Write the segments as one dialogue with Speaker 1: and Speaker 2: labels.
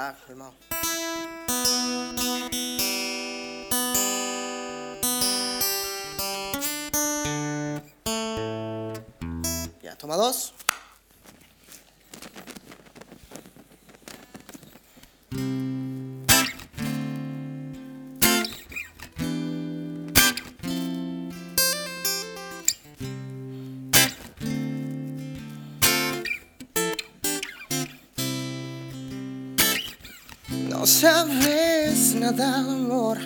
Speaker 1: Ah, calmado. Ya, toma dos. No sabes nada, amor,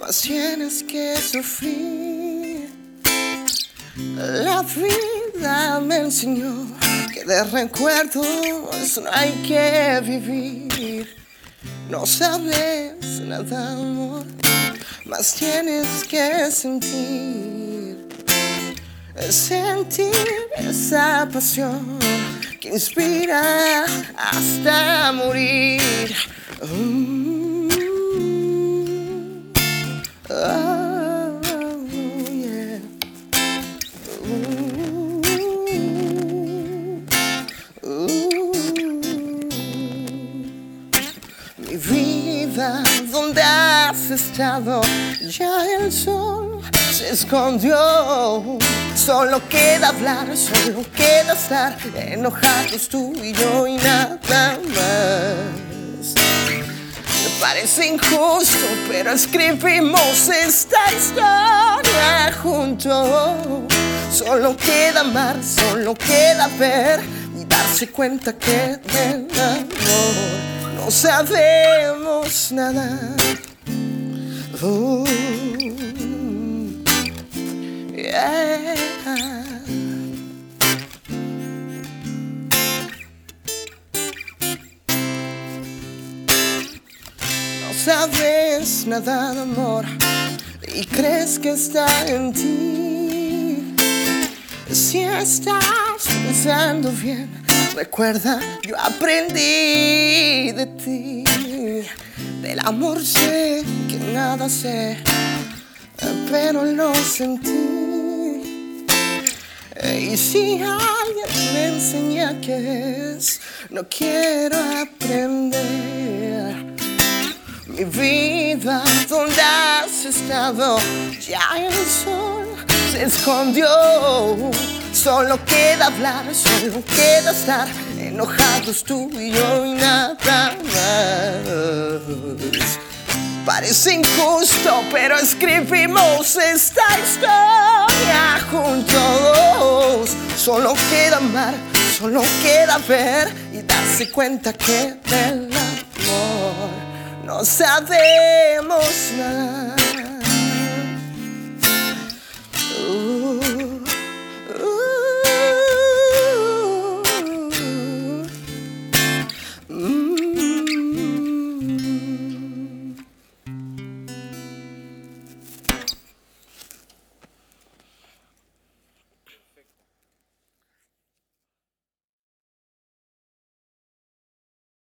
Speaker 1: más tienes que sufrir. La vida me enseñó que de recuerdos no hay que vivir. No sabes nada, amor, más tienes que sentir. Sentir esa pasión que inspira hasta morir. Oh. Ooh, ooh. Mi vida, ¿dónde has estado? Ya el sol se escondió. Solo queda hablar, solo queda estar enojados tú y yo y nada más. Me parece injusto, pero escribimos esta historia juntos. Solo queda amar, solo queda ver y darse cuenta que del amor no sabemos nada. Oh, sabes nada de amor y crees que está en ti. Si estás pensando bien, recuerda, yo aprendí de ti. Del amor sé que nada sé, pero lo sentí. Y si alguien me enseña qué es, no quiero aprender. Mi vida, ¿dónde has estado? Ya el sol se escondió. Solo queda hablar, solo queda estar enojados tú y yo y nada más. Parece injusto, pero escribimos esta historia juntos. Solo queda amar, solo queda ver y darse cuenta que del amor no sabemos nada.